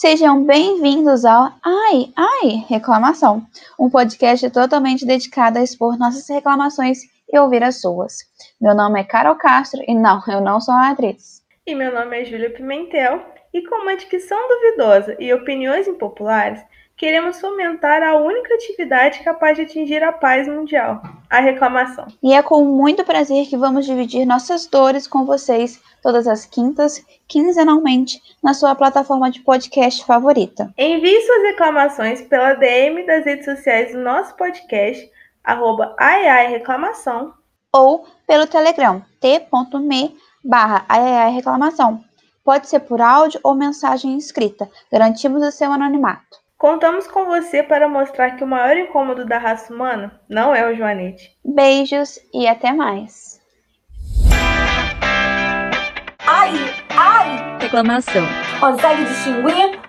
Sejam bem-vindos ao Ai, Ai, Reclamação, um podcast totalmente dedicado a expor nossas reclamações e ouvir as suas. Meu nome é Carol Castro e não, eu não sou atriz. E meu nome é Júlia Pimentel, e com uma dicção duvidosa e opiniões impopulares, queremos fomentar a única atividade capaz de atingir a paz mundial, a reclamação. E é com muito prazer que vamos dividir nossas dores com vocês todas as quintas, quinzenalmente, na sua plataforma de podcast favorita. Envie suas reclamações pela DM das redes sociais do nosso podcast, arroba reclamação, ou pelo Telegram, t.me barra reclamação. Pode ser por áudio ou mensagem escrita, garantimos o seu anonimato. Contamos com você para mostrar que o maior incômodo da raça humana não é o Joanete. Beijos e até mais. Ai, ai! Reclamação. Consegue distinguir?